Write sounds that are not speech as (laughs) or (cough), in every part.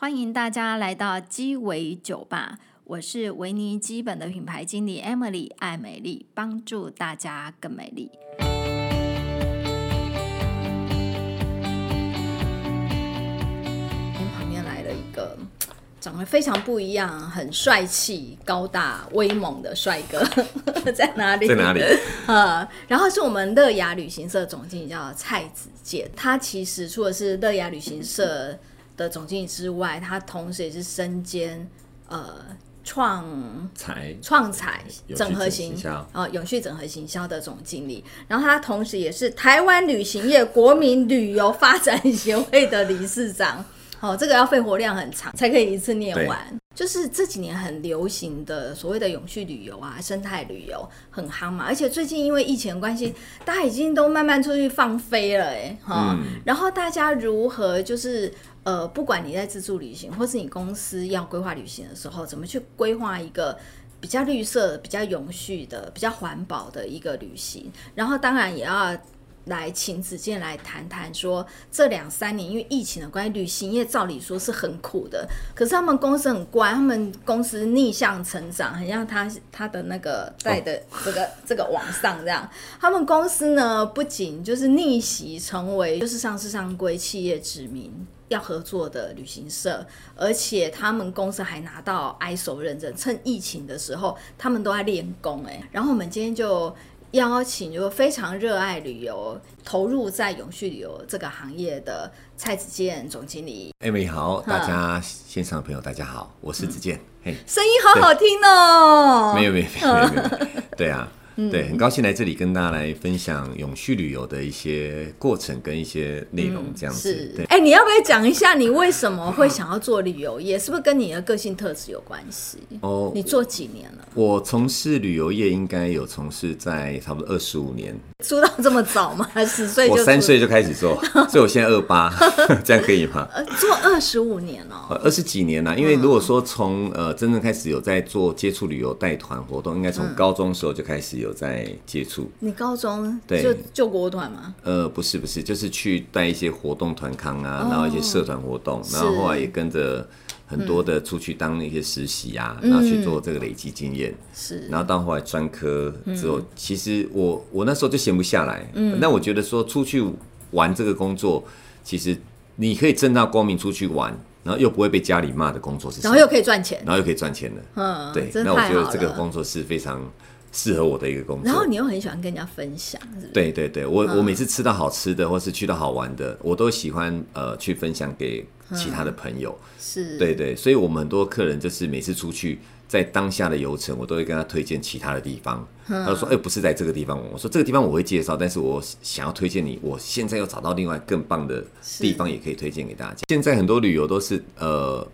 欢迎大家来到鸡尾酒吧，我是维尼基本的品牌经理 Emily 爱美丽，帮助大家更美丽。旁边来了一个 (tsk) 长得非常不一样、很帅气、高大威猛的帅哥，(laughs) 在哪里？在哪里？(laughs) 呃，然后是我们乐雅旅行社总经理叫蔡子健，他其实除了是乐雅旅行社。的总经理之外，他同时也是身兼呃创财创财整合行销啊永续整合行销的总经理，然后他同时也是台湾旅行业国民旅游发展协会的理事长。哦，这个要肺活量很长才可以一次念完。就是这几年很流行的所谓的永续旅游啊，生态旅游很夯嘛。而且最近因为疫情的关系，大家已经都慢慢出去放飞了，哎，哈。然后大家如何就是呃，不管你在自助旅行，或是你公司要规划旅行的时候，怎么去规划一个比较绿色、比较永续的、比较环保的一个旅行？然后当然也要。来请子健来谈谈，说这两三年因为疫情的关系，旅行业照理说是很苦的，可是他们公司很乖，他们公司逆向成长，很像他他的那个在的这个、哦、这个往上这样。他们公司呢，不仅就是逆袭成为就是上市上规企业指名要合作的旅行社，而且他们公司还拿到 ISO 认证，趁疫情的时候他们都在练功哎。然后我们今天就。邀请就非常热爱旅游、投入在永续旅游这个行业的蔡子健总经理。哎，你好，大家线上的朋友大家好，我是子健。嗯、嘿，声音好好听哦。没有没有没有，没有，对啊。对，很高兴来这里跟大家来分享永续旅游的一些过程跟一些内容，这样子。对，哎，你要不要讲一下你为什么会想要做旅游业？是不是跟你的个性特质有关系？哦，你做几年了？我从事旅游业应该有从事在差不多二十五年。出道这么早吗？十岁？我三岁就开始做，所以我现在二八，(laughs) 这样可以吗？做二十五年哦，二十几年了。因为如果说从呃真正开始有在做接触旅游带团活动，应该从高中时候就开始有在接触。你高中对。就救国团吗？呃，不是不是，就是去带一些活动团康啊，然后一些社团活动，然后后来也跟着。很多的出去当那些实习啊，嗯、然后去做这个累积经验，是，然后到后来专科之后，嗯、其实我我那时候就闲不下来，嗯，那我觉得说出去玩这个工作，其实你可以正大光明出去玩，然后又不会被家里骂的工作是，然后又可以赚钱，然后又可以赚钱的，嗯，对，那我觉得这个工作是非常适合我的一个工作。然后你又很喜欢跟人家分享，是不是？对对对，我、嗯、我每次吃到好吃的，或是去到好玩的，我都喜欢呃去分享给。其他的朋友、嗯、是对对，所以我们很多客人就是每次出去，在当下的游程，我都会跟他推荐其他的地方。嗯、他说：“哎、欸，不是在这个地方。”我说：“这个地方我会介绍，但是我想要推荐你，我现在又找到另外更棒的地方，也可以推荐给大家。现在很多旅游都是呃。”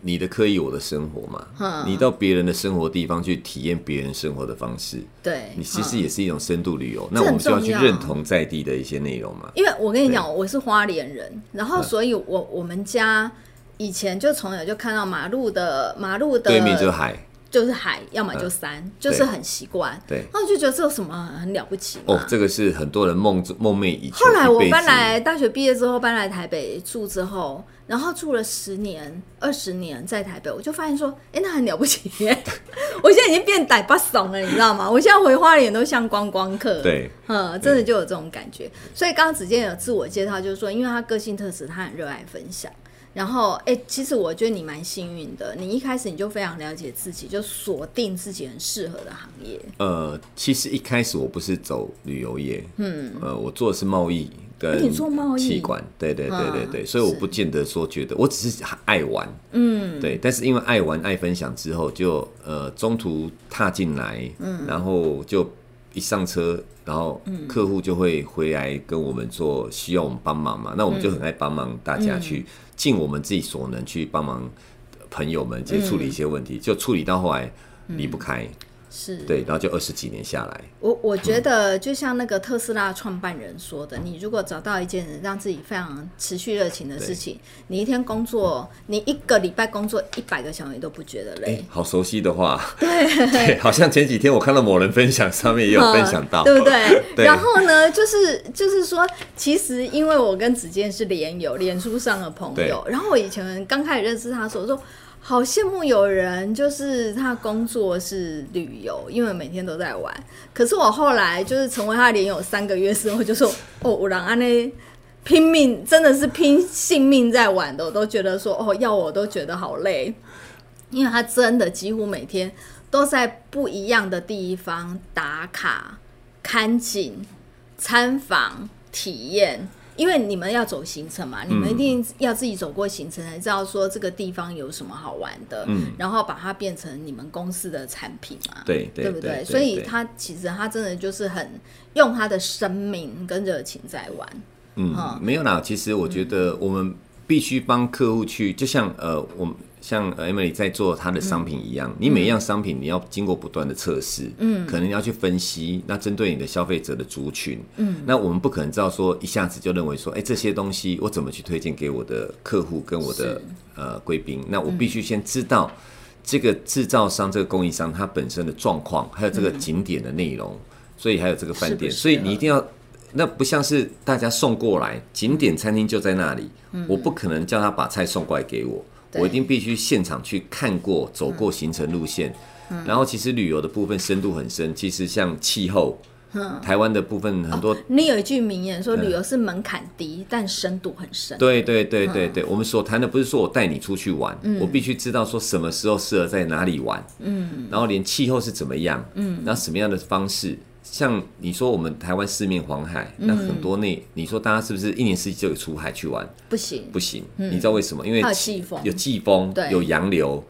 你的刻意，我的生活嘛，嗯、你到别人的生活地方去体验别人生活的方式，对，你其实也是一种深度旅游。嗯、那我们就要去认同在地的一些内容嘛。因为我跟你讲，我是花莲人，然后所以我我们家以前就从小就看到马路的马路的对面就是海。就是海，要么就山，嗯、就是很习惯。对，然后就觉得这有什么很了不起？哦，这个是很多人梦梦寐以求。后来我搬来大学毕业之后搬来台北住之后，然后住了十年、二十年在台北，我就发现说，哎、欸，那很了不起耶！(laughs) 我现在已经变歹巴怂了，你知道吗？我现在回花莲都像观光客。对，嗯，真的就有这种感觉。所以刚刚子健有自我介绍，就是说，因为他个性特质，他很热爱分享。然后，哎、欸，其实我觉得你蛮幸运的。你一开始你就非常了解自己，就锁定自己很适合的行业。呃，其实一开始我不是走旅游业，嗯，呃，我做的是贸易跟你做贸易，气管，对对对对对，所以我不见得说觉得，我只是爱玩，嗯，对。但是因为爱玩爱分享之后就，就呃中途踏进来，嗯，然后就一上车。然后客户就会回来跟我们做，需要我们帮忙嘛，那我们就很爱帮忙大家去尽我们自己所能去帮忙朋友们，去处理一些问题，就处理到后来离不开。是。对，然后就二十几年下来，我我觉得就像那个特斯拉创办人说的，嗯、你如果找到一件让自己非常持续热情的事情，你一天工作，你一个礼拜工作一百个小时你都不觉得累。好熟悉的话，对。(laughs) 对，好像前几天我看到某人分享，上面也有分享到，嗯、对不对？(laughs) 对。然后呢，就是就是说，其实因为我跟子健是连友，脸书上的朋友，然后我以前刚开始认识他的时候说。好羡慕有人，就是他工作是旅游，因为每天都在玩。可是我后来就是成为他连友三个月之后，就说哦，我让安内拼命，真的是拼性命在玩的，我都觉得说哦，要我都觉得好累，因为他真的几乎每天都在不一样的地方打卡、看景、参访、体验。因为你们要走行程嘛，你们一定要自己走过行程才知道说这个地方有什么好玩的，嗯，然后把它变成你们公司的产品嘛，对对不对？所以他其实他真的就是很用他的生命跟热情在玩，嗯，没有啦，其实我觉得我们必须帮客户去，就像呃我们。像 Emily 在做她的商品一样，嗯、你每一样商品你要经过不断的测试，嗯，可能要去分析，那针对你的消费者的族群，嗯，那我们不可能知道说一下子就认为说，哎、欸，这些东西我怎么去推荐给我的客户跟我的呃贵宾？那我必须先知道这个制造商、这个供应商它本身的状况，还有这个景点的内容，嗯、所以还有这个饭店，是是所以你一定要，那不像是大家送过来景点餐厅就在那里，嗯、我不可能叫他把菜送过来给我。我一定必须现场去看过、走过行程路线，嗯、然后其实旅游的部分深度很深。其实像气候，嗯、台湾的部分很多、哦。你有一句名言说，旅游是门槛低，嗯、但深度很深。对对对对对，嗯、我们所谈的不是说我带你出去玩，嗯、我必须知道说什么时候适合在哪里玩，嗯，然后连气候是怎么样，嗯，然后什么样的方式。像你说，我们台湾四面环海，那很多那你说大家是不是一年四季就有出海去玩？不行，不行。你知道为什么？因为有季风，有季风，有洋流，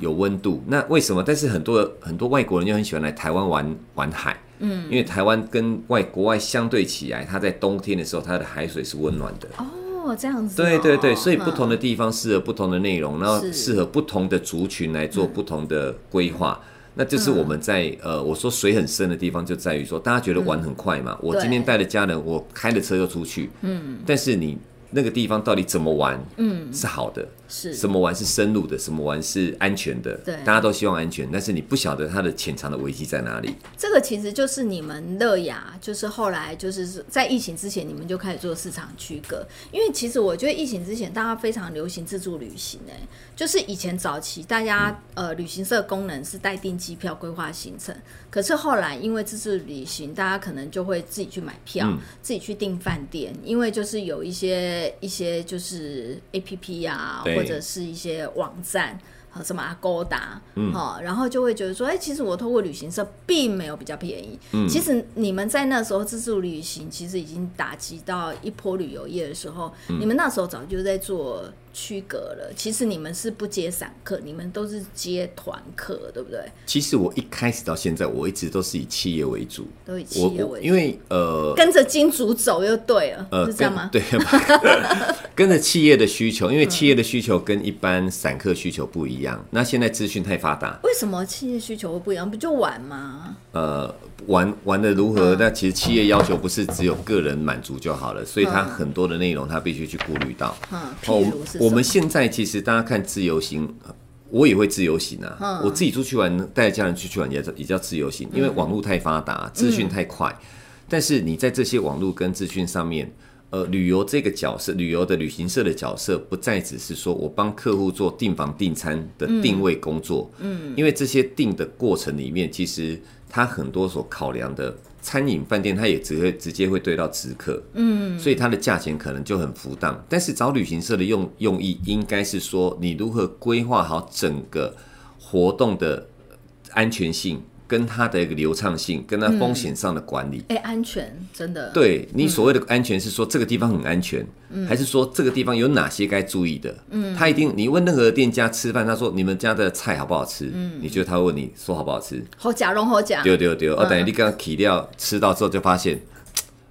有温度。那为什么？但是很多很多外国人就很喜欢来台湾玩玩海，嗯，因为台湾跟外国外相对起来，它在冬天的时候，它的海水是温暖的。哦，这样子。对对对，所以不同的地方适合不同的内容，然后适合不同的族群来做不同的规划。那就是我们在、嗯、呃，我说水很深的地方，就在于说，大家觉得玩很快嘛。嗯、我今天带着家人，我开着车就出去。嗯，但是你。那个地方到底怎么玩？嗯，是好的，是什么玩是深入的，什么玩是安全的？对，大家都希望安全，但是你不晓得它的潜藏的危机在哪里。这个其实就是你们乐雅，就是后来就是在疫情之前，你们就开始做市场区隔。因为其实我觉得疫情之前，大家非常流行自助旅行，哎，就是以前早期大家、嗯、呃旅行社功能是代订机票、规划行程，可是后来因为自助旅行，大家可能就会自己去买票，嗯、自己去订饭店，因为就是有一些。一些就是 A P P 啊，或者是一些网站，和什么阿勾达，哈嗯，然后就会觉得说，哎、欸，其实我透过旅行社并没有比较便宜。嗯，其实你们在那时候自助旅行，其实已经打击到一波旅游业的时候，嗯、你们那时候早就在做。区隔了，其实你们是不接散客，你们都是接团客，对不对？其实我一开始到现在，我一直都是以企业为主，都以企业为主，因为呃，跟着金主走又对了，呃，是这样吗？(laughs) 对，跟着企业的需求，因为企业的需求跟一般散客需求不一样。那现在资讯太发达，为什么企业需求会不一样？不就玩吗？呃，玩玩的如何？那其实企业要求不是只有个人满足就好了，所以它很多的内容它必须去顾虑到。嗯，譬如。我们现在其实大家看自由行，我也会自由行啊。嗯、我自己出去玩，带着家人出去玩也叫也叫自由行，因为网络太发达，资讯太快。嗯、但是你在这些网络跟资讯上面，呃，旅游这个角色，旅游的旅行社的角色，不再只是说我帮客户做订房订餐的定位工作。嗯，因为这些订的过程里面，其实它很多所考量的。餐饮饭店，它也只会直接会对到直客，嗯，所以它的价钱可能就很浮荡。但是找旅行社的用用意，应该是说你如何规划好整个活动的安全性。跟它的一个流畅性，跟它风险上的管理，哎、嗯。欸，安全真的。对，你所谓的安全是说这个地方很安全，嗯、还是说这个地方有哪些该注意的？嗯，他一定，你问任何店家吃饭，他说你们家的菜好不好吃？嗯，你觉得他会问你说好不好吃？好假容好假，对对对，哦，等于你刚刚起料吃到之后就发现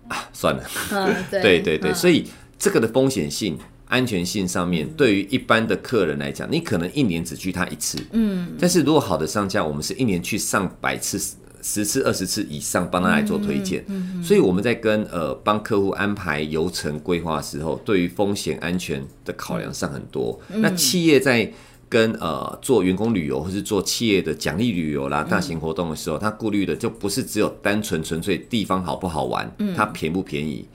啊，算了，嗯、对，(laughs) 对对所以这个的风险性安全性上面，对于一般的客人来讲，你可能一年只去他一次，嗯，但是如果好的商家，我们是一年去上百次、十次、二十次以上，帮他来做推荐，嗯，所以我们在跟呃帮客户安排游程规划的时候，对于风险安全的考量上很多。那企业在跟呃做员工旅游，或是做企业的奖励旅游啦、大型活动的时候，他顾虑的就不是只有单纯纯粹地方好不好玩，它便不便宜，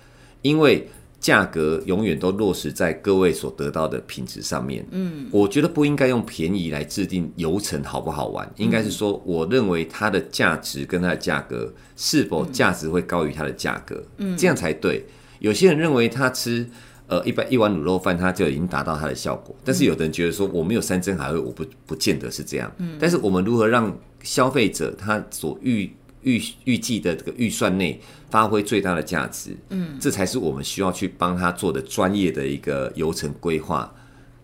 因为。价格永远都落实在各位所得到的品质上面。嗯，我觉得不应该用便宜来制定游程好不好玩，应该是说，我认为它的价值跟它的价格是否价值会高于它的价格，嗯，这样才对。有些人认为他吃呃一般一碗卤肉饭，他就已经达到它的效果，但是有的人觉得说我没有山珍海味，我不不见得是这样。嗯，但是我们如何让消费者他所预预预计的这个预算内发挥最大的价值，嗯，这才是我们需要去帮他做的专业的一个流程规划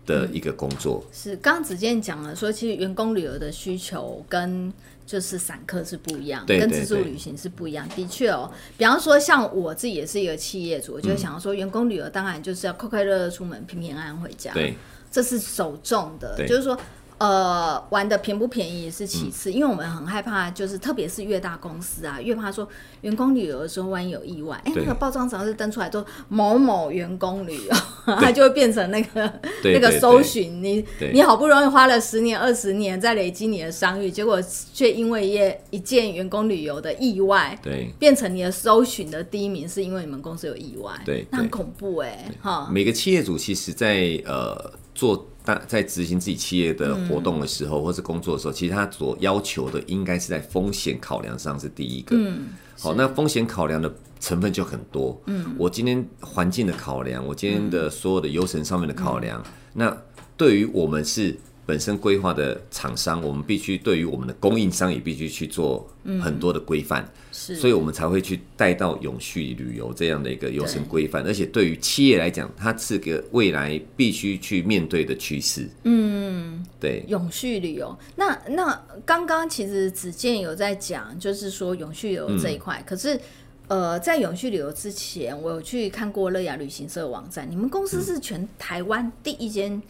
的一个工作。嗯、是，刚刚子健讲了说，其实员工旅游的需求跟就是散客是不一样，对对对，跟自助旅行是不一样。的确哦，比方说像我自己也是一个企业主，我就想要说，员工旅游当然就是要快快乐乐出门，平平安安回家，对，这是首重的，就是说。呃，玩的便不便宜是其次，嗯，因为我们很害怕，就是特别是越大公司啊，越怕说员工旅游的时候万一有意外，哎，欸，那个报章只要是登出来说某某员工旅游，(laughs) 它就会变成那个那个搜寻你你好不容易花了十年二十年在累积你的商誉，结果却因为一一件员工旅游的意外，对，变成你的搜寻的第一名，是因为你们公司有意外，对，那很恐怖哎，欸，哈。每个企业主其实在呃做。在执行自己企业的活动的时候，嗯、或是工作的时候，其实他所要求的应该是在风险考量上是第一个。嗯，好，那风险考量的成分就很多。嗯，我今天环境的考量，我今天的所有的流程上面的考量，嗯、那对于我们是。本身规划的厂商，我们必须对于我们的供应商也必须去做很多的规范，是，所以我们才会去带到永续旅游这样的一个流程规范。而且对于企业来讲，它是个未来必须去面对的趋势。嗯，对，永续旅游。那那刚刚其实子健有在讲，就是说永续旅游这一块。可是呃，在永续旅游之前，我有去看过乐雅旅行社网站，你们公司是全台湾第一间。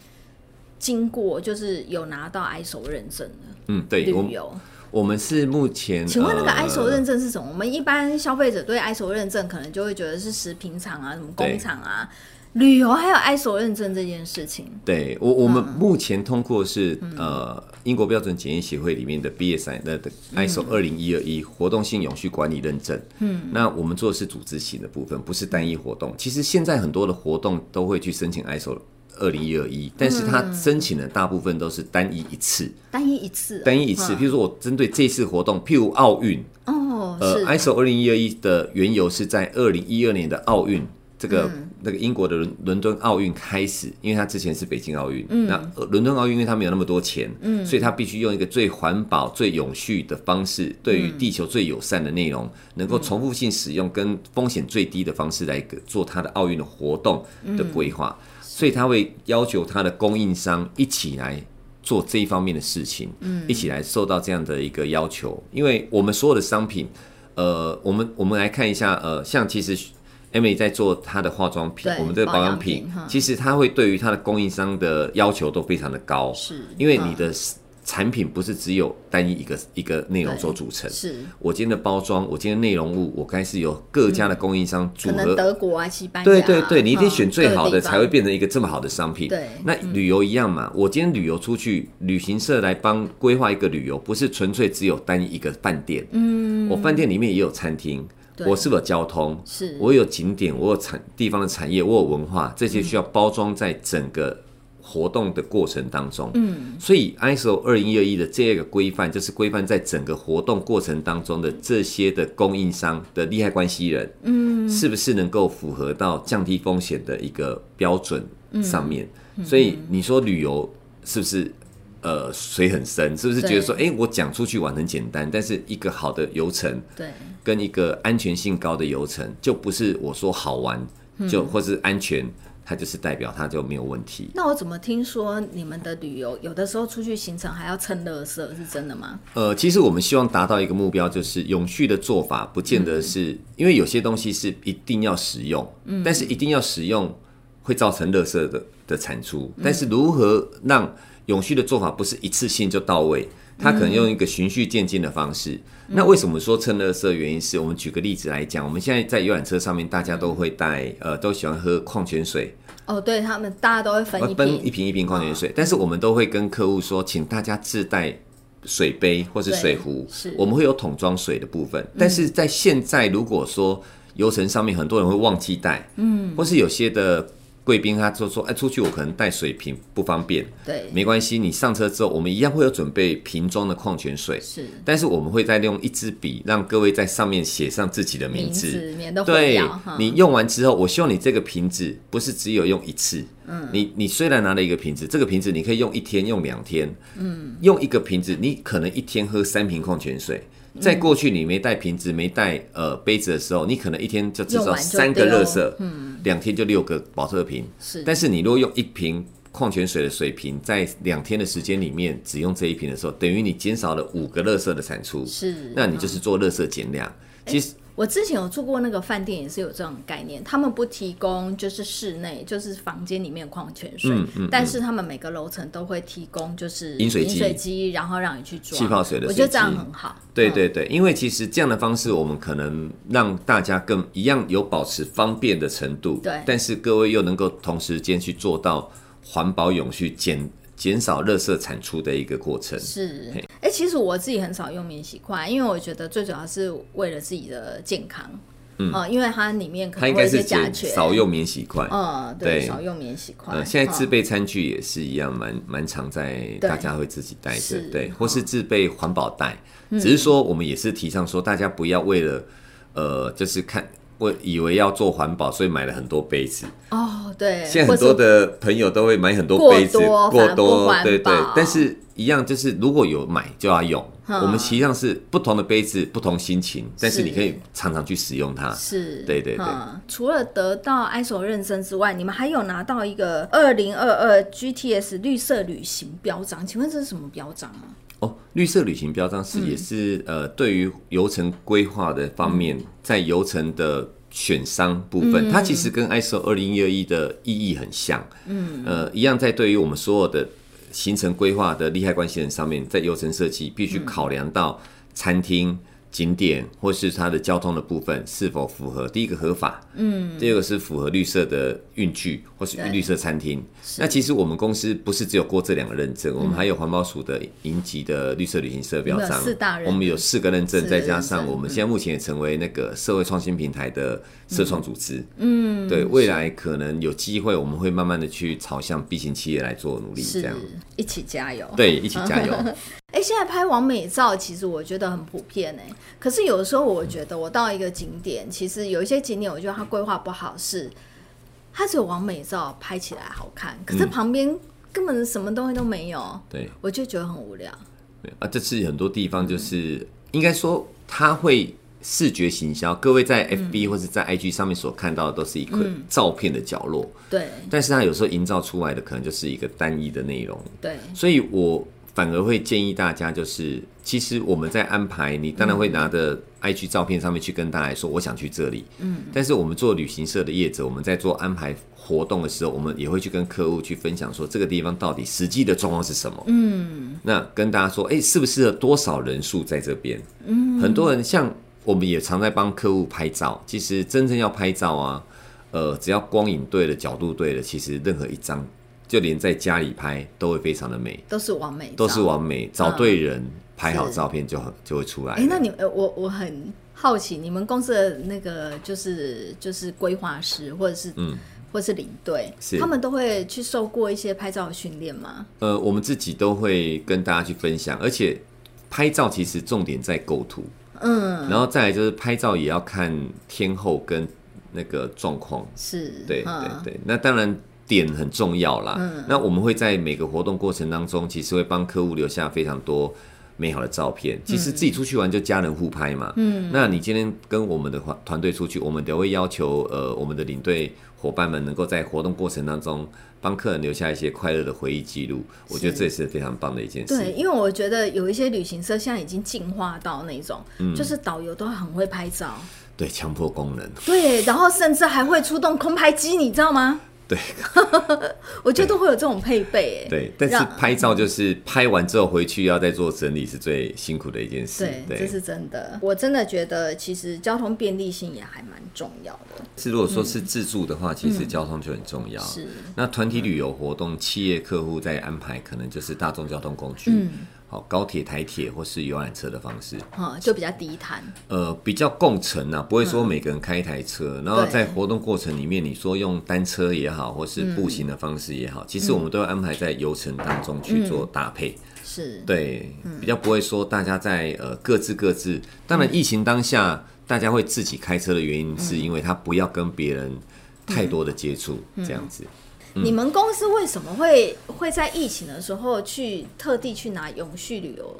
经过就是有拿到 ISO 认证的，嗯，对，旅游，我们是目前，请问那个 ISO 认证是什么？呃、我们一般消费者对 ISO 认证可能就会觉得是食品厂啊，什么工厂啊，旅游还有 ISO 认证这件事情。对我，我们目前通过是、嗯、呃英国标准检验协会里面的 BSI 的 ISO 二零一二一活动性永续管理认证。嗯，那我们做的是组织型的部分，不是单一活动。其实现在很多的活动都会去申请 ISO。二零一二一，但是他申请的大部分都是单一一次，单一一次，单一一次。譬如说我针对这次活动，譬如奥运，哦，呃，ISO 二零一二一的缘由是在二零一二年的奥运，这个那个英国的伦伦敦奥运开始，因为他之前是北京奥运，那伦敦奥运因为他没有那么多钱，嗯，所以他必须用一个最环保、最永续的方式，对于地球最友善的内容，能够重复性使用，跟风险最低的方式来做他的奥运的活动的规划。所以他会要求他的供应商一起来做这一方面的事情，嗯，一起来受到这样的一个要求。因为我们所有的商品，呃，我们我们来看一下，呃，像其实 Emily 在做她的化妆品，我们这个保养品，品，其实他会对于他的供应商的要求都非常的高，是因为你的。产品不是只有单一一个一个内容所组成。是我今天的包装，我今天内容物，我该是由各家的供应商组合。德国啊，西班牙。对对对，你一定选最好的，才会变成一个这么好的商品。对，那旅游一样嘛，我今天旅游出去，旅行社来帮规划一个旅游，不是纯粹只有单一一个饭店。嗯，我饭店里面也有餐厅，我是不是有交通？是我有景点，我有产地方的产业，我有文化，这些需要包装在整个。活动的过程当中，嗯，所以 ISO 二零一二一的这个规范，就是规范在整个活动过程当中的这些的供应商的利害关系人，嗯，是不是能够符合到降低风险的一个标准上面？嗯，所以你说旅游是不是呃水很深？是不是觉得说，哎，我讲出去玩很简单，但是一个好的游程，对，跟一个安全性高的游程，就不是我说好玩就或是安全。它就是代表它就没有问题。那我怎么听说你们的旅游有的时候出去行程还要蹭垃圾，是真的吗？呃，其实我们希望达到一个目标，就是永续的做法，不见得是、嗯、因为有些东西是一定要使用，嗯，但是一定要使用会造成垃圾的的产出。但是如何让永续的做法不是一次性就到位？它可能用一个循序渐进的方式。嗯、那为什么说蹭垃圾？原因是我们举个例子来讲，我们现在在游览车上面，大家都会带呃，都喜欢喝矿泉水。哦，对他们，大家都会分一瓶分一瓶一瓶矿泉水，哦、但是我们都会跟客户说，请大家自带水杯或是水壶，是我们会有桶装水的部分。嗯、但是在现在，如果说游程上面很多人会忘记带，嗯，或是有些的。贵宾他就说：“哎，出去我可能带水瓶不方便。对，没关系，你上车之后，我们一样会有准备瓶装的矿泉水。是，但是我们会再用一支笔，让各位在上面写上自己的名字，名字对，你用完之后，我希望你这个瓶子不是只有用一次。嗯，你你虽然拿了一个瓶子，这个瓶子你可以用一天，用两天。嗯，用一个瓶子，你可能一天喝三瓶矿泉水。”在过去，你没带瓶子、没带呃杯子的时候，你可能一天就至少三个垃圾，嗯，两天就六个保特瓶。是，但是你如果用一瓶矿泉水的水瓶，在两天的时间里面只用这一瓶的时候，等于你减少了五个乐色的产出。是，那你就是做乐色减量。其实。我之前有住过那个饭店，也是有这种概念。他们不提供就是室内，就是房间里面矿泉水，嗯嗯嗯、但是他们每个楼层都会提供就是饮水机，饮水机，然后让你去装气泡水的水。我觉得这样很好。对对对，因为其实这样的方式，我们可能让大家更一样有保持方便的程度，对，但是各位又能够同时间去做到环保永续减。减少垃圾产出的一个过程。是，哎、欸，其实我自己很少用免洗筷，因为我觉得最主要是为了自己的健康，嗯、呃，因为它里面可能会有一些甲醛，少用免洗筷，嗯，对，对。少用免洗筷。呃，现在自备餐具也是一样，蛮蛮常在大家会自己带着，对，或是自备环保袋，嗯、只是说我们也是提倡说，大家不要为了，呃，就是看。我以为要做环保，所以买了很多杯子。哦，对。现在很多的朋友都会买很多杯子，过多，对对。但是一样，就是如果有买就要用。嗯、我们实际上是不同的杯子，不同心情，但是你可以常常去使用它。是，对对对、嗯。除了得到 ISO 认证之外，你们还有拿到一个二零二二 GTS 绿色旅行标章，请问这是什么标章啊？哦，绿色旅行标章是也是、嗯、呃，对于游程规划的方面，嗯、在游程的选商部分，嗯、它其实跟 ISO 二零一二一的意义很像。嗯，呃，一样在对于我们所有的行程规划的利害关系人上面，在游程设计必须考量到餐厅。景点或是它的交通的部分是否符合？第一个合法，嗯，第二个是符合绿色的运具或是绿色餐厅。那其实我们公司不是只有过这两个认证，我们还有环保署的银级的绿色旅行社标章，我们有四个认证，再加上我们现在目前也成为那个社会创新平台的社创组织，嗯，对，未来可能有机会，我们会慢慢的去朝向 B 型企业来做努力，这样。一起加油，对，一起加油。(laughs) (laughs) 哎，现在拍完美照其实我觉得很普遍哎，可是有的时候我觉得我到一个景点，其实有一些景点我觉得它规划不好，是它只有完美照拍起来好看，可是旁边根本什么东西都没有，对，我就觉得很无聊。对啊，这次很多地方就是、嗯、应该说它会视觉行销，各位在 FB 或者在 IG 上面所看到的都是一块照片的角落，嗯、对，但是它有时候营造出来的可能就是一个单一的内容，对，所以我。反而会建议大家，就是其实我们在安排，你当然会拿着 IG 照片上面去跟大家说，我想去这里。嗯，但是我们做旅行社的业者，我们在做安排活动的时候，我们也会去跟客户去分享说，这个地方到底实际的状况是什么。嗯，那跟大家说，哎，适不适合多少人数在这边？嗯，很多人像我们也常在帮客户拍照，其实真正要拍照啊，呃，只要光影对了，角度对了，其实任何一张。就连在家里拍都会非常的美，都是完美，都是完美，找对人拍好照片就很就会出来。哎，那你我我很好奇，你们公司的那个就是就是规划师或者是嗯。或者是领队，他们都会去受过一些拍照的训练吗？呃，我们自己都会跟大家去分享，而且拍照其实重点在构图，嗯，然后再来就是拍照也要看天候跟那个状况，是对对对，那当然。点很重要啦，嗯、那我们会在每个活动过程当中，其实会帮客户留下非常多美好的照片。其实自己出去玩就家人互拍嘛，嗯，那你今天跟我们的团团队出去，我们都会要求呃我们的领队伙伴们能够在活动过程当中帮客人留下一些快乐的回忆记录。我觉得这也是非常棒的一件事。对，因为我觉得有一些旅行社现在已经进化到那种，嗯、就是导游都很会拍照，对，强迫功能，对，然后甚至还会出动空拍机，你知道吗？对，(laughs) 我觉得都会有这种配备。对，但是拍照就是拍完之后回去要再做整理，是最辛苦的一件事。对，这是真的。我真的觉得，其实交通便利性也还蛮重要的。是，如果说是自助的话，其实交通就很重要。是，那团体旅游活动，企业客户在安排，可能就是大众交通工具。嗯。好，高铁、台铁或是游览车的方式，嗯，就比较低碳。呃，比较共乘啊，不会说每个人开一台车，嗯、然后在活动过程里面，你说用单车也好，或是步行的方式也好，嗯、其实我们都要安排在游程当中去做搭配。嗯、是，对，比较不会说大家在呃各自各自。当然，疫情当下，嗯、大家会自己开车的原因，是因为他不要跟别人太多的接触，这样子。你们公司为什么会会在疫情的时候去特地去拿永续旅游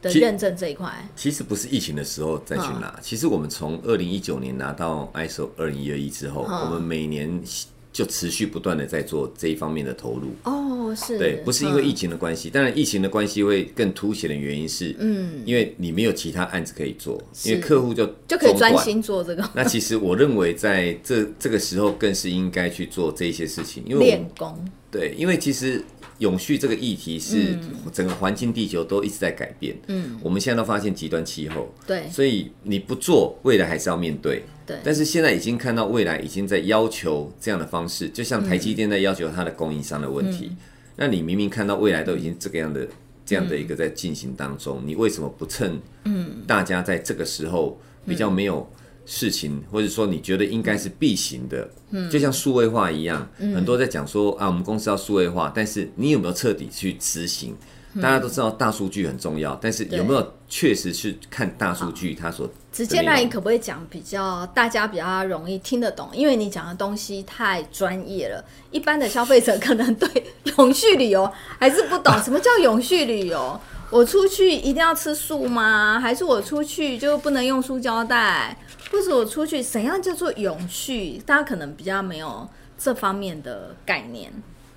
的认证这一块？其实不是疫情的时候再去拿，其实我们从二零一九年拿到 ISO 二零一二一之后，我们每年。就持续不断的在做这一方面的投入哦，是对，不是因为疫情的关系，当然疫情的关系会更凸显的原因是，嗯，因为你没有其他案子可以做，因为客户就就可以专心做这个。那其实我认为在这这个时候更是应该去做这些事情，因为练功。对，因为其实。永续这个议题是整个环境、地球都一直在改变。嗯，我们现在都发现极端气候。对，所以你不做，未来还是要面对。对，但是现在已经看到未来已经在要求这样的方式，就像台积电在要求它的供应商的问题。那你明明看到未来都已经这个样的这样的一个在进行当中，你为什么不趁嗯大家在这个时候比较没有？事情，或者说你觉得应该是必行的，嗯，就像数位化一样，嗯，很多在讲说啊，我们公司要数位化，但是你有没有彻底去执行？大家都知道大数据很重要，但是有没有确实去看大数据它所？直接那，你可不可以讲比较大家比较容易听得懂？因为你讲的东西太专业了，一般的消费者可能对永续旅游还是不懂。什么叫永续旅游？(laughs) 我出去一定要吃素吗？还是我出去就不能用塑胶袋？或者我出去怎样叫做永续？大家可能比较没有这方面的概念。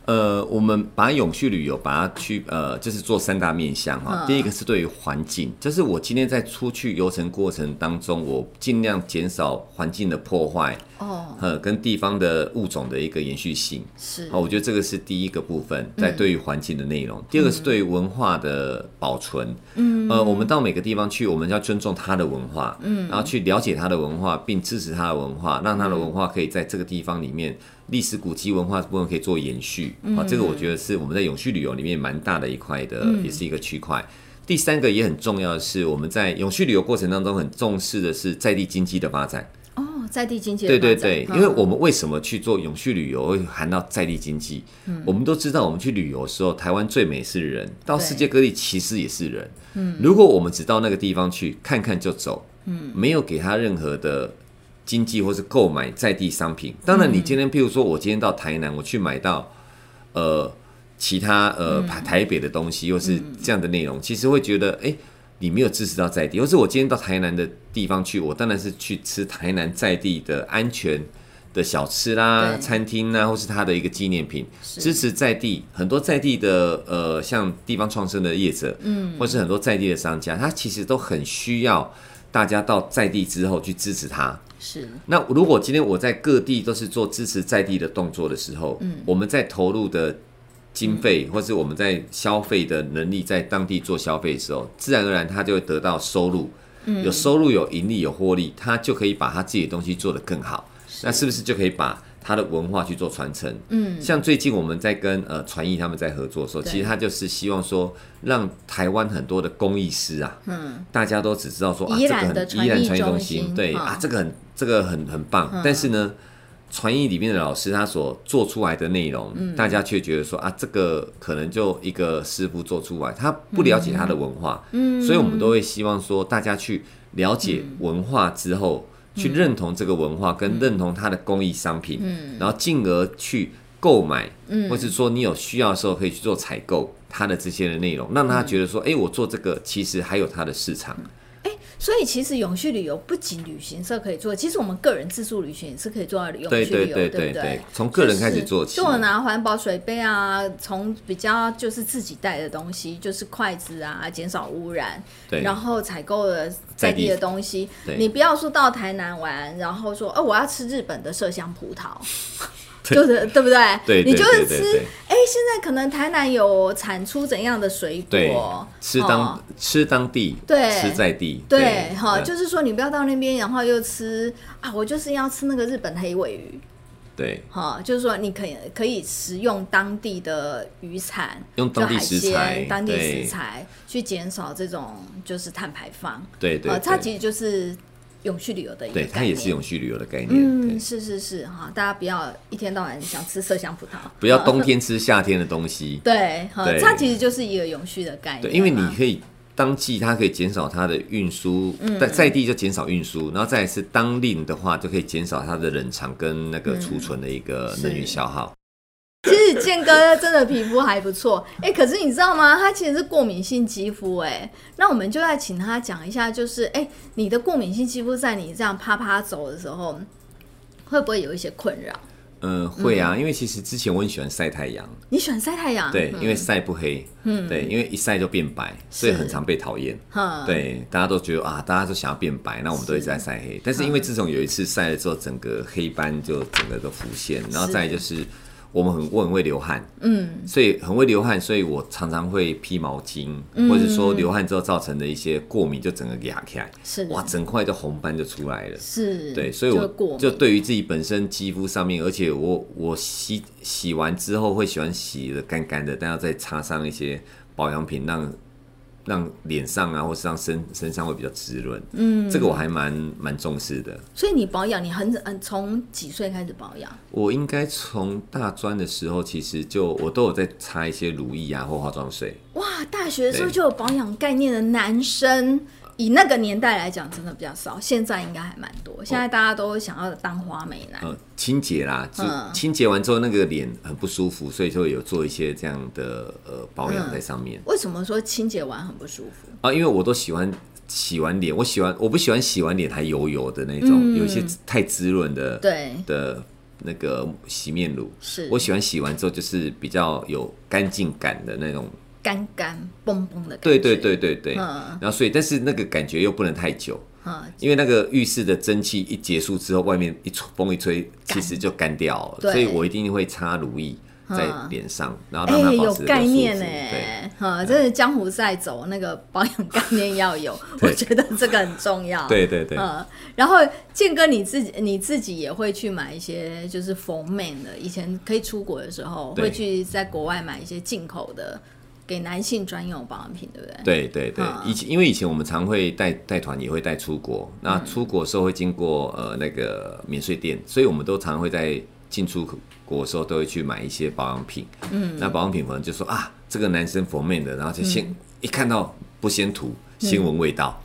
呃，我们把永续旅游把它去呃，就是做三大面向哈。嗯、第一个是对于环境，就是我今天在出去游程过程当中，我尽量减少环境的破坏哦，呃，跟地方的物种的一个延续性是。好，我觉得这个是第一个部分，在对于环境的内容。嗯、第二个是对于文化的保存。嗯，呃，我们到每个地方去，我们要尊重它的文化，嗯，然后去了解它的文化，并支持它的文化，让它的文化可以在这个地方里面。历史古迹文化部分可以做延续，啊，这个我觉得是我们在永续旅游里面蛮大的一块的，也是一个区块。第三个也很重要的是，我们在永续旅游过程当中很重视的是在地经济的发展。哦，在地经济，对对对，因为我们为什么去做永续旅游会谈到在地经济？我们都知道，我们去旅游的时候，台湾最美是人，到世界各地其实也是人。嗯，如果我们只到那个地方去看看就走，嗯，没有给他任何的。经济或是购买在地商品，当然你今天，譬如说我今天到台南，我去买到呃其他呃台北的东西，又是这样的内容，其实会觉得哎、欸，你没有支持到在地。或是我今天到台南的地方去，我当然是去吃台南在地的安全的小吃啦、餐厅啦，或是它的一个纪念品，支持在地很多在地的呃像地方创生的业者，嗯，或是很多在地的商家，他其实都很需要大家到在地之后去支持他。是，那如果今天我在各地都是做支持在地的动作的时候，嗯，我们在投入的经费，或是我们在消费的能力，在当地做消费的时候，自然而然他就会得到收入，嗯，有收入、有盈利、有获利，他就可以把他自己的东西做得更好，那是不是就可以把他的文化去做传承？嗯，像最近我们在跟呃传艺他们在合作的时候，其实他就是希望说，让台湾很多的工艺师啊，嗯，大家都只知道说啊，这个很依然传艺中心，对啊，这个很。这个很很棒，但是呢，传艺里面的老师他所做出来的内容，嗯、大家却觉得说啊，这个可能就一个师傅做出来，他不了解他的文化，嗯，所以我们都会希望说，大家去了解文化之后，嗯、去认同这个文化，跟认同它的工艺商品，嗯，然后进而去购买，嗯，或是说你有需要的时候可以去做采购它的这些的内容，让他觉得说，哎、欸，我做这个其实还有它的市场。所以其实永续旅游不仅旅行社可以做，其实我们个人自助旅行也是可以做到永续旅游，对不对？从个人开始做起，就我拿环保水杯啊，从比较就是自己带的东西，就是筷子啊，减少污染，对，然后采购了在地的东西。你不要说到台南玩，然后说哦，我要吃日本的麝香葡萄。就是对不对？对，你就是吃，哎，现在可能台南有产出怎样的水果？吃当吃当地，对，吃在地，对，哈，就是说你不要到那边，然后又吃啊，我就是要吃那个日本黑尾鱼。对，哈，就是说你可以可以食用当地的渔产，用当地食材，当地食材去减少这种就是碳排放。对对，它其实就是永续旅游的一个概念，对，它也是永续旅游的概念。嗯，是是是，哈，大家不要一天到晚想吃麝香葡萄，不要冬天吃夏天的东西。(laughs) 对，它其实就是一个永续的概念。对，因为你可以。当季它可以减少它的运输，在在地就减少运输，然后再是当令的话，就可以减少它的冷藏跟那个储存的一个能源消耗。其实健哥真的皮肤还不错，哎，可是你知道吗？他其实是过敏性肌肤，哎，那我们就要请他讲一下，就是哎，你的过敏性肌肤在你这样啪啪走的时候，会不会有一些困扰？嗯，会啊，因为其实之前我很喜欢晒太阳。你喜欢晒太阳？对，因为晒不黑。嗯，对，因为一晒就变白，所以很常被讨厌。对，大家都觉得啊，大家都想要变白，那我们都一直在晒黑。但是因为自从有一次晒了之后，整个黑斑就整个都浮现，然后再就是。我们很我很会流汗，嗯，所以很会流汗，所以我常常会披毛巾，嗯、或者说流汗之后造成的一些过敏，就整个压起来，是哇，整块的红斑就出来了，是，对，所以我就对于自己本身肌肤上面，而且我我洗洗完之后会喜欢洗的干干的，但要再擦上一些保养品让。让脸上啊，或是让身身上会比较滋润，嗯，这个我还蛮蛮重视的。所以你保养，你很嗯从几岁开始保养？我应该从大专的时候，其实就我都有在擦一些乳液啊或化妆水。哇，大学的时候就有保养概念的男生。以那个年代来讲，真的比较少。现在应该还蛮多。现在大家都想要当花美男。嗯，清洁啦，就清洁完之后那个脸很不舒服，所以就有做一些这样的呃保养在上面。为什么说清洁完很不舒服？啊，因为我都喜欢洗完脸，我喜欢我不喜欢洗完脸还油油的那种，有一些太滋润的对的那个洗面乳。是我喜欢洗完之后就是比较有干净感的那种。干干嘣嘣的感觉，对对对对对。嗯、然后所以，但是那个感觉又不能太久，嗯、因为那个浴室的蒸汽一结束之后，外面一吹风一吹，其实就干掉了。所以我一定会擦乳液在脸上，嗯、然后让它保持、欸、有概念呢。对，哈、嗯，真的江湖赛走那个保养概念要有，(laughs) 我觉得这个很重要。对对对。嗯，然后健哥你自己你自己也会去买一些就是 for man 的，以前可以出国的时候对会去在国外买一些进口的。给男性专用保养品，对不对？对对对，以前因为以前我们常会带带团，也会带出国。那出国的时候会经过呃那个免税店，所以我们都常会在进出国的时候都会去买一些保养品。嗯，那保养品可能就说啊，这个男生 for man 的，然后就先一看到不先涂，先闻味道。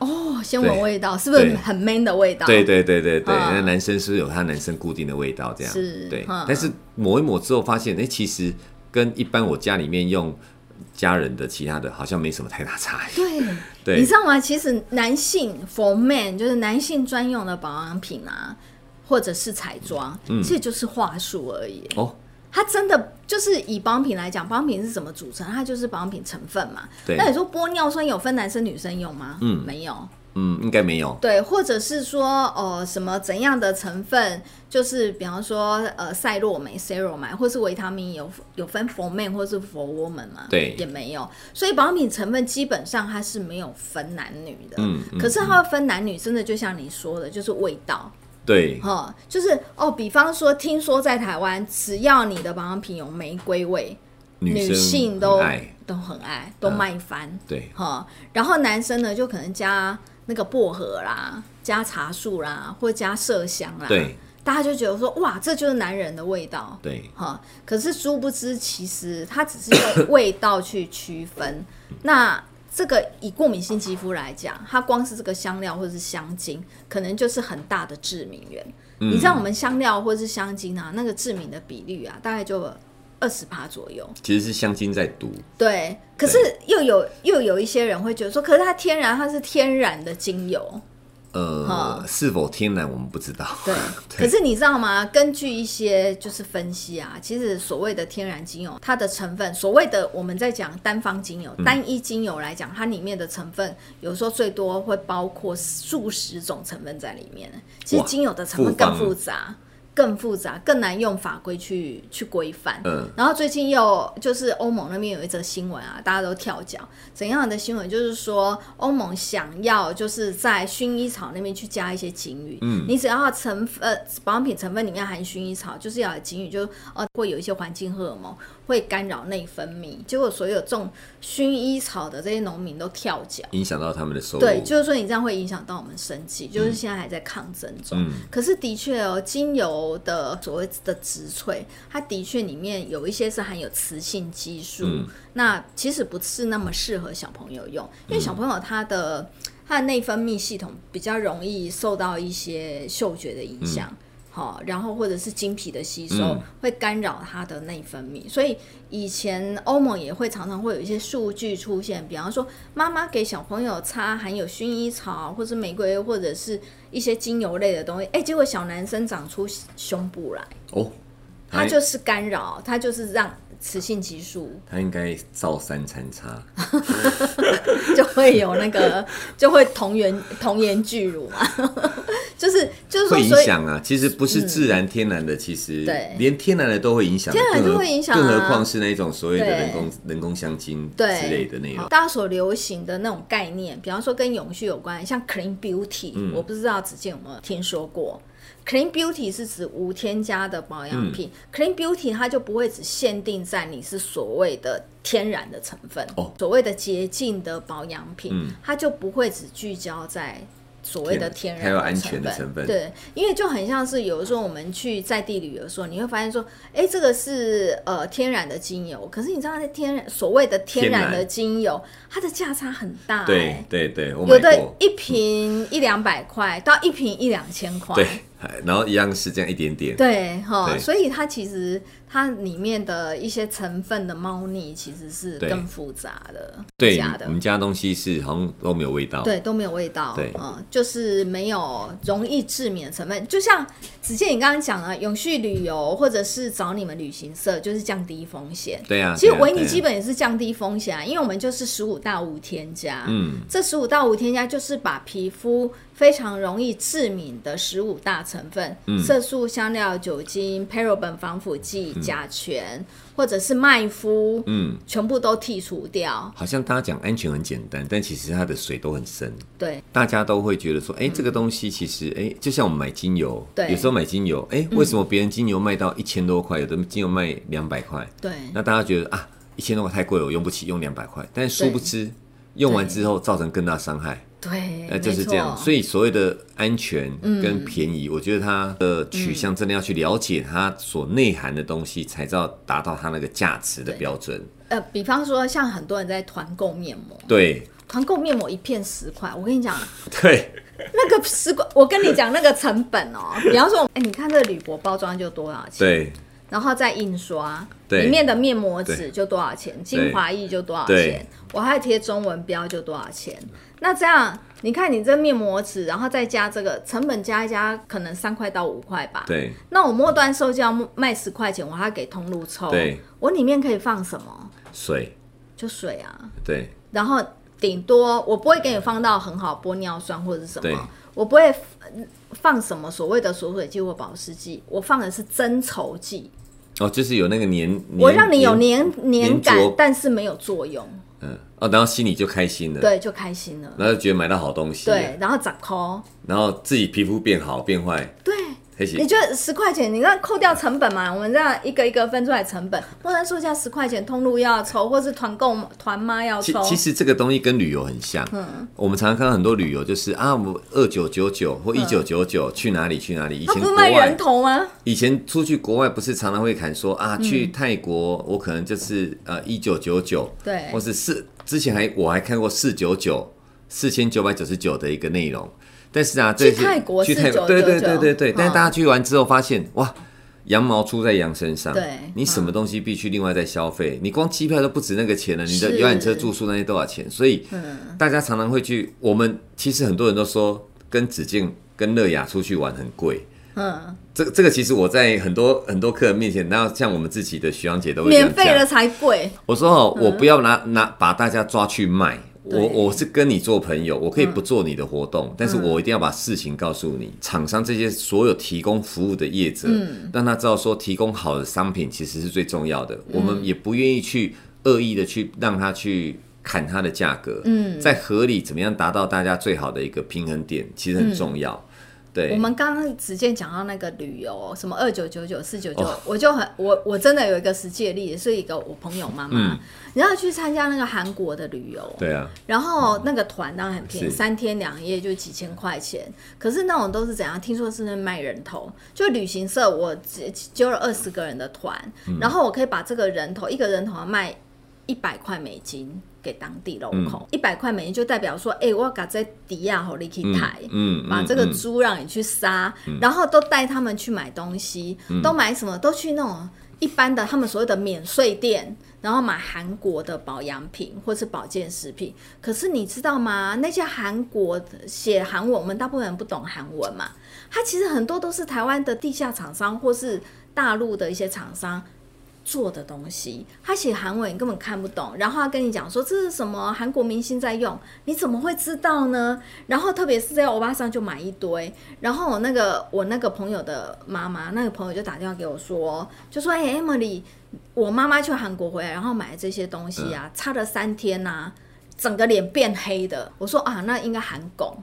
哦，先闻味道，是不是很 man 的味道？对对对对对，那男生是不是有他男生固定的味道？这样是，对。但是抹一抹之后发现，哎，其实跟一般我家里面用。家人的其他的好像没什么太大差异。对，(laughs) 对你知道吗？其实男性 for man 就是男性专用的保养品啊，或者是彩妆，嗯，这就是话术而已。哦，它真的就是以保养品来讲，保养品是怎么组成？它就是保养品成分嘛。对。那你说玻尿酸有分男生女生用吗？嗯，没有。嗯，应该没有。对，或者是说，呃，什么怎样的成分，就是比方说，呃，赛洛美 ceramide 或是维他命有有分 for man 或是 for woman 嘛？对，也没有。所以保养品成分基本上它是没有分男女的。嗯。嗯，可是它会分男女，真的就像你说的，就是味道。对。哈，就是哦，比方说，听说在台湾，只要你的保养品有玫瑰味，女性都都很爱，都卖翻。对。哈，然后男生呢，就可能加。那个薄荷啦，加茶树啦，或加麝香啦，对，大家就觉得说，哇，这就是男人的味道，对，哈。可是殊不知，其实它只是用味道去区分。那这个以过敏性肌肤来讲，它光是这个香料或者是香精，可能就是很大的致敏源。嗯、你知道我们香料或者是香精啊，那个致敏的比率啊，大概就二十趴左右。其实是香精在毒。对。可是又有又有一些人会觉得说，可是它天然，它是天然的精油，呃，嗯、是否天然我们不知道。对，(laughs) 对可是你知道吗？根据一些就是分析啊，其实所谓的天然精油，它的成分，所谓的我们在讲单方精油、嗯、单一精油来讲，它里面的成分有时候最多会包括数十种成分在里面。其实精油的成分更复杂。更复杂、更难用法规去去规范。嗯，然后最近又就是欧盟那边有一则新闻啊，大家都跳脚。怎样的新闻？就是说欧盟想要就是在薰衣草那边去加一些警语。嗯，你只要成分呃保养品成分里面含薰衣草，就是要有警语，就呃会有一些环境荷尔蒙会干扰内分泌。结果所有种薰衣草的这些农民都跳脚，影响到他们的收入。对，就是说你这样会影响到我们生计，就是现在还在抗争中。嗯，可是的确哦，精油。的所谓的植萃，它的确里面有一些是含有雌性激素，嗯、那其实不是那么适合小朋友用，因为小朋友他的、嗯、他的内分泌系统比较容易受到一些嗅觉的影响，好、嗯，然后或者是经皮的吸收、嗯、会干扰他的内分泌，所以以前欧盟也会常常会有一些数据出现，比方说妈妈给小朋友擦含有薰衣草或是玫瑰或者是。一些精油类的东西，哎、欸，结果小男生长出胸部来哦，他就是干扰，他就是让雌性激素，(laughs) 他应该照三餐擦，(laughs) 就会有那个，就会童颜童颜巨乳嘛。就是就是说会影响啊，其实不是自然天然的，嗯、其实对，连天然的都会影响，天然都会影响、啊，更何况是那种所谓的人工人工香精之类的那种。大家所流行的那种概念，比方说跟永续有关，像 Clean Beauty，、嗯、我不知道子健有没有听说过？Clean Beauty 是指无添加的保养品、嗯、，Clean Beauty 它就不会只限定在你是所谓的天然的成分，哦、所谓的洁净的保养品，嗯、它就不会只聚焦在。所谓的天然还有安全的成分，对，因为就很像是有的时候我们去在地旅游的时候，你会发现说，哎、欸，这个是呃天然的精油，可是你知道那天然所谓的天然的精油，它的价差很大、欸，对对对，有的一瓶一两百块到一瓶一两千块，对，然后一样是这样一点点，对哈，所以它其实。它里面的一些成分的猫腻其实是更复杂的，对，加的。我们家东西是好像都没有味道，对，都没有味道，对，嗯，就是没有容易致敏的成分。就像子健你刚刚讲了，永续旅游或者是找你们旅行社，就是降低风险。对呀，其实维尼基本也是降低风险啊，因为我们就是十五到无添加，嗯，这十五到无添加就是把皮肤。非常容易致敏的十五大成分：嗯、色素、香料、酒精、paraben 防腐剂、嗯、甲醛，或者是麦麸，嗯，全部都剔除掉。好像大家讲安全很简单，但其实它的水都很深。对，大家都会觉得说，哎、欸，这个东西其实，哎、欸，就像我们买精油，对，有时候买精油，哎、欸，为什么别人精油卖到一千多块，有的精油卖两百块？对，那大家觉得啊，一千多块太贵了，我用不起，用两百块。但殊不知，用完之后造成更大伤害。对，那就是这样。所以所谓的安全跟便宜，嗯、我觉得它的取向真的要去了解它所内涵的东西，才知道达到它那个价值的标准。呃，比方说像很多人在团购面膜，对，团购面膜一片十块，我跟你讲，(laughs) 对，那个十块，我跟你讲那个成本哦、喔。比方说，哎、欸，你看这个铝箔包装就多少钱？对。然后再印刷，里面的面膜纸就多少钱，精华液就多少钱，我还贴中文标就多少钱。那这样，你看你这面膜纸，然后再加这个成本加一加，可能三块到五块吧。对。那我末端售价卖十块钱，我还要给通路抽。对。我里面可以放什么？水。就水啊。对。然后顶多我不会给你放到很好玻尿酸或者是什么，我不会放什么所谓的锁水剂或保湿剂，我放的是增稠剂。哦，就是有那个黏，我让你有黏黏感，但是没有作用。嗯，哦，然后心里就开心了，对，就开心了，然后就觉得买到好东西，对，然后长抠，然后自己皮肤变好变坏，对。你觉得十块钱？你那扣掉成本嘛？我们这样一个一个分出来成本，不然售价十块钱，通路要抽，或是团购团妈要抽。其实这个东西跟旅游很像。嗯，我们常常看到很多旅游，就是啊，我二九九九或一九九九去哪里去哪里？以前国外卖人头吗？以前出去国外不是常常会砍说啊，去泰国我可能就是呃一九九九，对，或是四之前还我还看过四九九四千九百九十九的一个内容。但是啊，这些去泰国对对对对对。哦、但是大家去完之后发现，哇，羊毛出在羊身上。对，你什么东西必须另外再消费，嗯、你光机票都不值那个钱了，你的游览车住宿那些多少钱？所以，大家常常会去。我们其实很多人都说，跟子健、跟乐雅出去玩很贵。嗯，这个这个其实我在很多很多客人面前，然后像我们自己的徐阳姐都会免费了才贵。我说哦，我不要拿拿把大家抓去卖。我我是跟你做朋友，我可以不做你的活动，嗯、但是我一定要把事情告诉你。厂、嗯、商这些所有提供服务的业者，嗯、让他知道说提供好的商品其实是最重要的。嗯、我们也不愿意去恶意的去让他去砍他的价格。嗯，在合理怎么样达到大家最好的一个平衡点，其实很重要。我们刚刚直接讲到那个旅游，什么二九九九四九九，我就很我我真的有一个实际的例子，是一个我朋友妈妈，嗯、然后去参加那个韩国的旅游，对啊，然后那个团当然很便宜，三天两夜就几千块钱，可是那种都是怎样？听说是那卖人头，就旅行社我揪了二十个人的团，嗯、然后我可以把这个人头一个人头卖一百块美金。给当地 local 一百块美金就代表说，哎、欸，我把这底亚和你去抬，嗯，把这个猪让你去杀，嗯、然后都带他们去买东西，嗯、都买什么？都去那种一般的他们所谓的免税店，然后买韩国的保养品或是保健食品。可是你知道吗？那些韩国写韩文，我们大部分人不懂韩文嘛，它其实很多都是台湾的地下厂商或是大陆的一些厂商。做的东西，他写韩文你根本看不懂，然后他跟你讲说这是什么韩国明星在用，你怎么会知道呢？然后特别是在欧巴桑就买一堆，然后我那个我那个朋友的妈妈，那个朋友就打电话给我说，就说哎、欸、Emily，我妈妈去韩国回来，然后买这些东西啊，擦了三天呐、啊，整个脸变黑的。我说啊，那应该韩拱。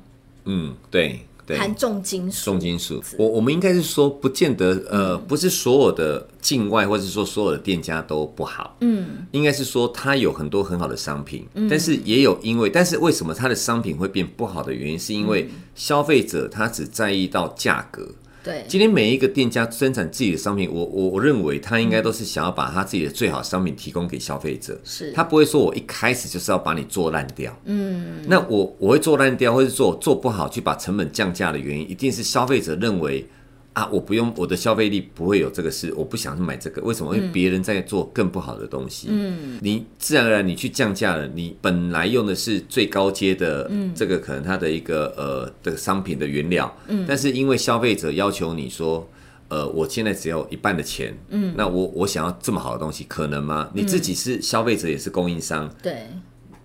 嗯，对。含重金属，重金属。我我们应该是说，不见得，呃，不是所有的境外，或者说所有的店家都不好。嗯，应该是说它有很多很好的商品，嗯，但是也有因为，但是为什么它的商品会变不好的原因，是因为消费者他只在意到价格。对，今天每一个店家生产自己的商品，我我我认为他应该都是想要把他自己的最好商品提供给消费者。是，他不会说我一开始就是要把你做烂掉。嗯，那我我会做烂掉，或是做做不好去把成本降价的原因，一定是消费者认为。啊，我不用我的消费力不会有这个事，我不想去买这个，为什么？因为别人在做更不好的东西。嗯，你自然而然你去降价了，你本来用的是最高阶的，嗯，这个可能它的一个呃的商品的原料，嗯，但是因为消费者要求你说，呃，我现在只有一半的钱，嗯，那我我想要这么好的东西，可能吗？你自己是消费者也是供应商，对，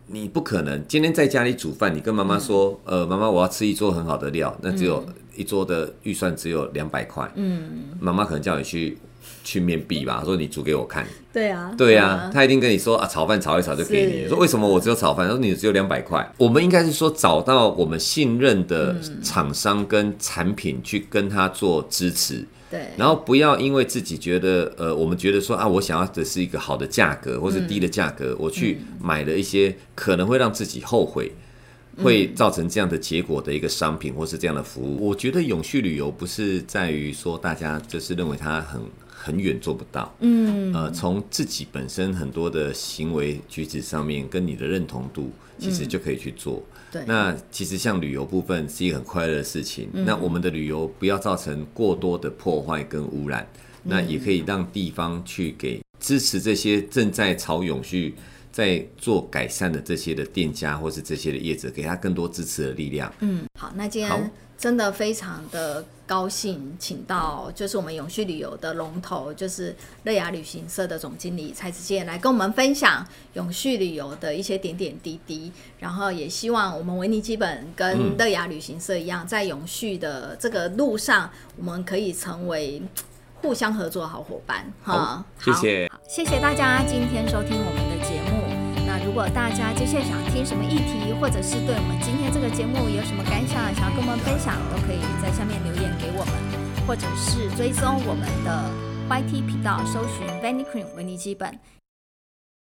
你不可能今天在家里煮饭，你跟妈妈说，呃，妈妈我要吃一桌很好的料，那只有。一桌的预算只有两百块，嗯，妈妈可能叫你去去面壁吧，说你煮给我看，对啊，对啊，他一定跟你说啊，炒饭炒一炒就给你，说为什么我只有炒饭？说你只有两百块，我们应该是说找到我们信任的厂商跟产品去跟他做支持，对，然后不要因为自己觉得呃，我们觉得说啊，我想要的是一个好的价格或是低的价格，我去买了一些可能会让自己后悔。会造成这样的结果的一个商品，或是这样的服务，我觉得永续旅游不是在于说大家就是认为它很很远做不到，嗯，呃，从自己本身很多的行为举止上面，跟你的认同度，其实就可以去做。对，那其实像旅游部分是一个很快乐的事情。那我们的旅游不要造成过多的破坏跟污染，那也可以让地方去给支持这些正在朝永续。在做改善的这些的店家或是这些的业者，给他更多支持的力量。嗯，好，那今天真的非常的高兴，请到就是我们永续旅游的龙头，就是乐雅旅行社的总经理蔡子健来跟我们分享永续旅游的一些点点滴滴。然后也希望我们维尼基本跟乐雅旅行社一样，在永续的这个路上，我们可以成为互相合作的好伙伴。哈，谢谢，好，谢谢大家今天收听我们的节目。如果大家接下来想听什么议题，或者是对我们今天这个节目有什么感想，想要跟我们分享，都可以在下面留言给我们，或者是追踪我们的 YT 频道，搜寻 Vanicream 维尼基本。